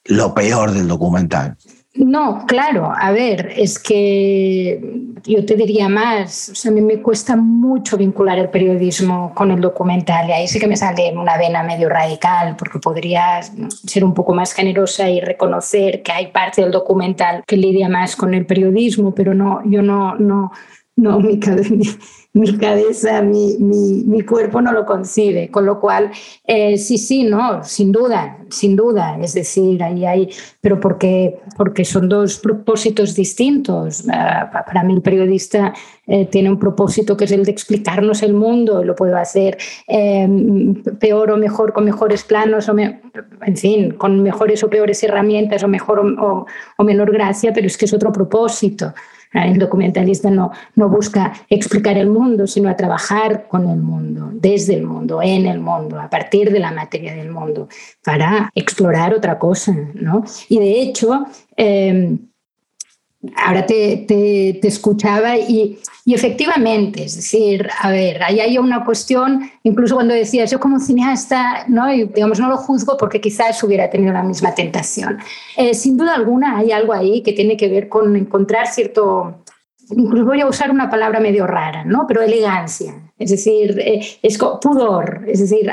lo peor del documental. No, claro, a ver, es que yo te diría más, a mí me cuesta mucho vincular el periodismo con el documental y ahí sí que me sale una vena medio radical porque podría ser un poco más generosa y reconocer que hay parte del documental que lidia más con el periodismo, pero no, yo no, no, no, mi, mi cabeza, mi, mi, mi, cuerpo no lo concibe. Con lo cual, eh, sí, sí, no, sin duda, sin duda. Es decir, ahí hay, pero porque, porque son dos propósitos distintos. Uh, para mí el periodista eh, tiene un propósito que es el de explicarnos el mundo, lo puedo hacer eh, peor o mejor, con mejores planos, o me, en fin, con mejores o peores herramientas, o mejor o, o menor gracia, pero es que es otro propósito. El documentalista no, no busca explicar el mundo, sino a trabajar con el mundo, desde el mundo, en el mundo, a partir de la materia del mundo, para explorar otra cosa. ¿no? Y de hecho, eh, ahora te, te, escuchaba y, y, efectivamente, es decir, a ver, ahí hay una cuestión, incluso cuando decías, yo como cineasta, ¿no? Y, digamos, no lo juzgo porque quizás hubiera tenido la misma tentación. Eh, sin duda alguna hay algo ahí que tiene que ver con encontrar cierto, incluso voy a usar una palabra medio rara, ¿no? Pero elegancia, es decir, eh, es pudor, es decir,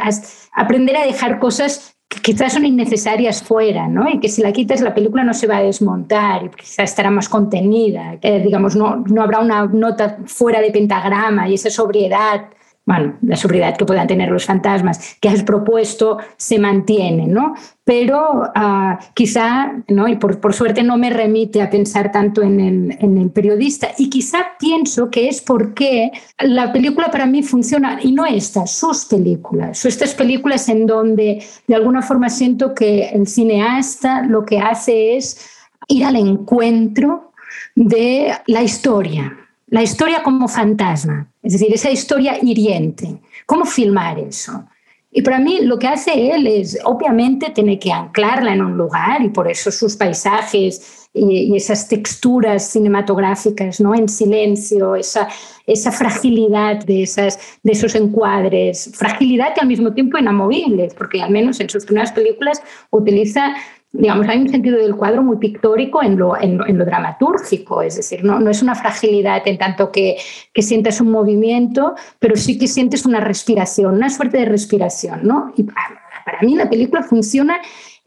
aprender a dejar cosas quizás son innecesarias fuera, ¿no? Y que si la quitas la película no se va a desmontar y quizás estará más contenida, digamos, no, no habrá una nota fuera de pentagrama y esa sobriedad bueno, la sobriedad que puedan tener los fantasmas que has propuesto se mantiene, ¿no? Pero uh, quizá, ¿no? y por, por, suerte no me remite a pensar tanto en el, en el, periodista, y quizá pienso que es porque la película para mí funciona, y no estas, sus películas, estas películas en donde de alguna forma siento que el cineasta lo que hace es ir al encuentro de la historia, la historia como fantasma, es decir, esa historia hiriente. ¿Cómo filmar eso? Y para mí lo que hace él es, obviamente, tiene que anclarla en un lugar y por eso sus paisajes y, esas texturas cinematográficas, ¿no? En silencio, esa, esa fragilidad de, esas, de esos encuadres, fragilidad que al mismo tiempo inamovible, porque al menos en sus primeras películas utiliza digamos, hay un sentido del cuadro muy pictórico en lo, en, lo dramatúrgico, es decir, no, no, es una fragilidad en tanto que, que sientes un movimiento, pero sí que sientes una respiración, una suerte de respiración, ¿no? Y para mí la película funciona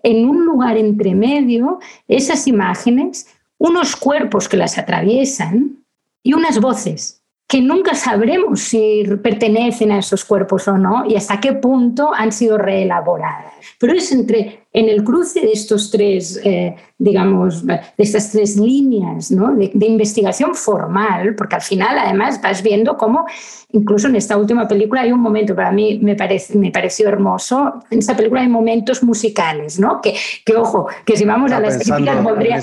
en un lugar entre medio, esas imágenes, unos cuerpos que las atraviesan y unas voces que nunca sabremos si pertenecen a esos cuerpos o no y hasta qué punto han sido reelaboradas. Pero es entre, en el cruce de estos tres, eh, digamos, de estas tres líneas ¿no? de, de, investigación formal, porque al final además vas viendo cómo, incluso en esta última película hay un momento, para mí me, parece, me pareció hermoso, en esta película hay momentos musicales, ¿no? Que, que ojo, que si vamos a las críticas podría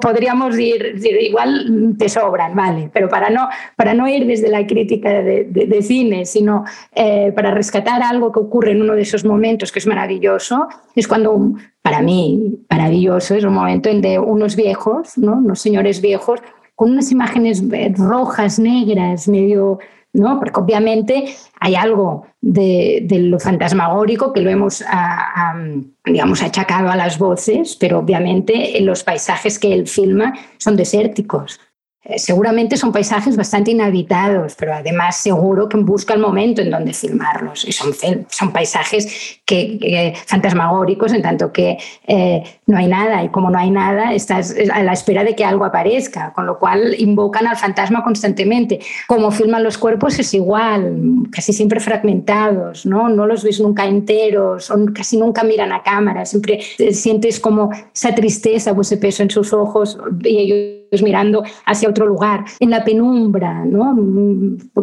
podríamos ir, igual te sobran, vale, pero para no, para no ir desde la crítica de, de, cine, sino eh, para rescatar algo que ocurre en uno de esos momentos que es maravilloso, es cuando, para mí, maravilloso, es un momento en de unos viejos, ¿no? unos señores viejos, con unas imágenes rojas, negras, medio ¿no? Porque obviamente hay algo de, lo fantasmagórico que lo hemos, digamos, achacado a las voces, pero obviamente los paisajes que él filma son desérticos. Eh, seguramente son paisajes bastante inhabitados, pero además seguro que busca el momento en donde filmarlos. Y son, son paisajes que, fantasmagóricos, en tanto que eh, no hay nada, y como no hay nada, estás a la espera de que algo aparezca, con lo cual invocan al fantasma constantemente. Como filman los cuerpos es igual, casi siempre fragmentados, ¿no? No los ves nunca enteros, son, casi nunca miran a cámara, siempre sientes como esa tristeza o ese peso en sus ojos y mirando hacia otro lugar, en la penumbra, ¿no?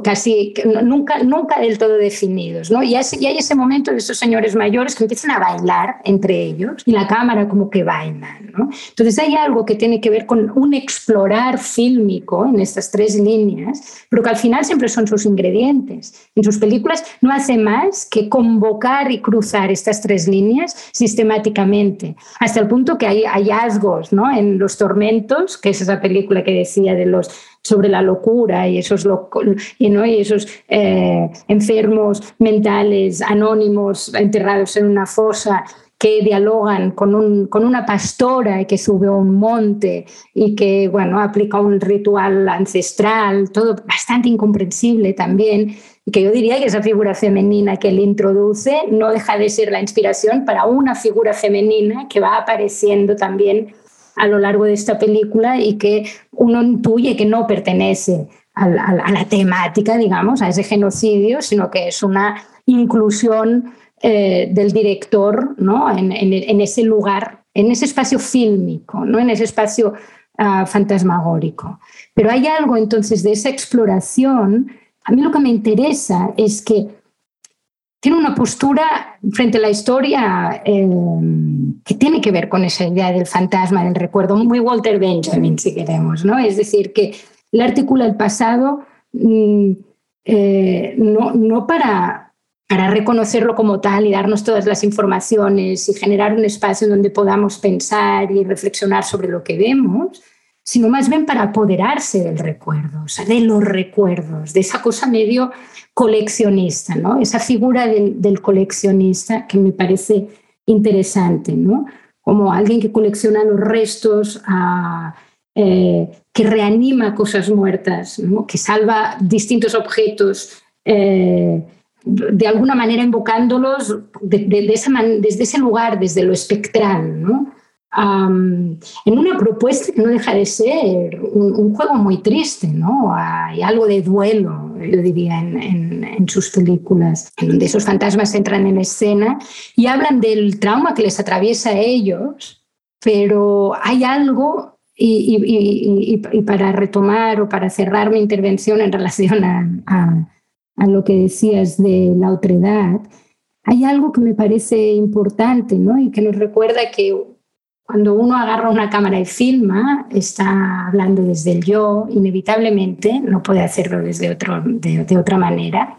casi nunca, nunca del todo definidos. ¿no? Y, hay, ese momento de esos señores mayores que empiezan a bailar entre ellos y la cámara como que baila. ¿No? Entonces hay algo que tiene que ver con un explorar fílmico en estas tres líneas, pero que al final siempre son sus ingredientes. En sus películas no hace más que convocar y cruzar estas tres líneas sistemáticamente, hasta el punto que hay hallazgos ¿no? en Los Tormentos, que es esa película que decía de los sobre la locura y esos, y, ¿no? y esos eh, enfermos mentales anónimos enterrados en una fosa que dialogan con, un, con, una pastora que sube a un monte y que bueno, aplica un ritual ancestral, todo bastante incomprensible también, y que yo diría que esa figura femenina que él introduce no deja de ser la inspiración para una figura femenina que va apareciendo también a lo largo de esta película y que uno intuye que no pertenece a, la temática, digamos, a ese genocidio, sino que es una inclusión eh, del director ¿no? En, ese lugar, en ese espacio fílmico, ¿no? en ese espacio uh, fantasmagórico. Pero hay algo entonces de esa exploración, a mí lo que me interesa es que tiene una postura frente a la historia eh, que tiene que ver con esa idea del fantasma, del recuerdo, muy Walter Benjamin, si queremos, ¿no? Es decir, que le articula el pasado mm, eh, no, no para, para reconocerlo como tal y darnos todas las informaciones y generar un espacio donde podamos pensar y reflexionar sobre lo que vemos, sino más bien para apoderarse del recuerdo, o sea, de los recuerdos, de esa cosa medio coleccionista, ¿no? Esa figura del, coleccionista que me parece interesante, ¿no? Como alguien que colecciona los restos, eh, que reanima cosas muertas, que salva distintos objetos, eh, de alguna manera invocándolos desde ese lugar, desde lo espectral, ¿no? en una propuesta que no deja de ser un, juego muy triste, ¿no? Hay algo de duelo, yo diría, en, sus películas, en donde esos fantasmas entran en escena y hablan del trauma que les atraviesa a ellos, pero hay algo, y, para retomar o para cerrar mi intervención en relación a, a lo que decías de la otredad, hay algo que me parece importante, ¿no? Y que nos recuerda que cuando uno agarra una cámara y filma, está hablando desde el yo, inevitablemente, no puede hacerlo desde otro, de, otra manera.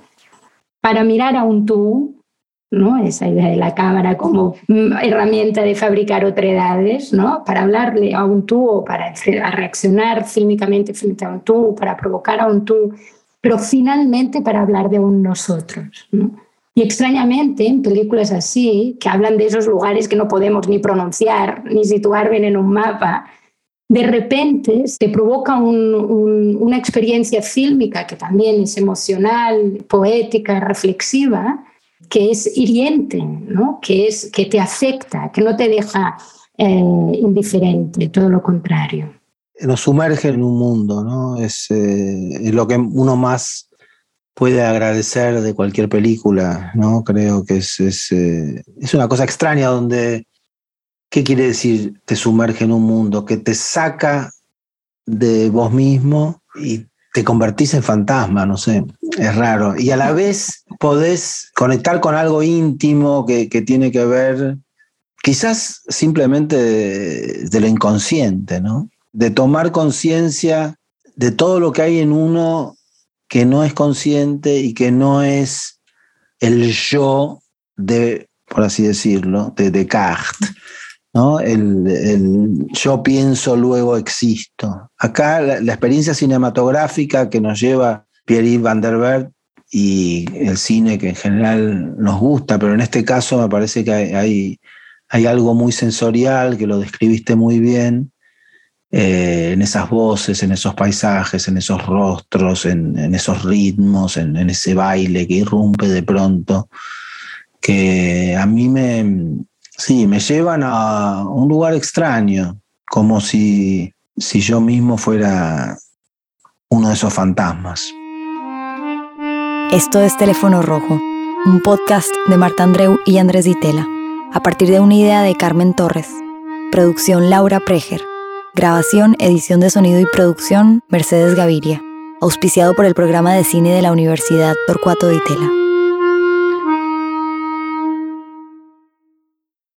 Para mirar a un tú, ¿no? esa idea de la cámara como herramienta de fabricar otredades, ¿no? para hablarle a un tú o para reaccionar fílmicamente frente a un tú, para provocar a un tú, pero finalmente para hablar de un nosotros. ¿no? Y extrañamente, en películas así, que hablan de esos lugares que no podemos ni pronunciar, ni situar bien en un mapa, de repente se provoca una experiencia fílmica que también es emocional, poética, reflexiva, que es hiriente, que, es, que te afecta, que no te deja eh, indiferente, todo lo contrario. Nos sumerge en un mundo, ¿no? es, eh, es lo que uno más puede agradecer de cualquier película, ¿no? Creo que es, es, eh, es, una cosa extraña donde, ¿qué quiere decir te sumerge en un mundo? Que te saca de vos mismo y te convertís en fantasma, no sé, es raro. Y a la vez podés conectar con algo íntimo que, que tiene que ver, quizás simplemente de, de lo inconsciente, ¿no? De tomar conciencia de todo lo que hay en uno que no es consciente y que no es el yo de, por así decirlo, de Descartes. ¿no? El, yo pienso, luego existo. Acá la, experiencia cinematográfica que nos lleva Pierre Van der y el cine que en general nos gusta, pero en este caso me parece que hay, hay algo muy sensorial, que lo describiste muy bien, eh, en esas voces, en esos paisajes, en esos rostros, en, esos ritmos, en, ese baile que irrumpe de pronto, que a mí me, sí, me llevan a un lugar extraño, como si, si yo mismo fuera uno de esos fantasmas. Esto es Teléfono Rojo, un podcast de Marta Andreu y Andrés Ditela, a partir de una idea de Carmen Torres. Producción Laura Preger. Grabación, edición de sonido y producción, Mercedes Gaviria. Auspiciado por el programa de cine de la Universidad Torcuato de Itela.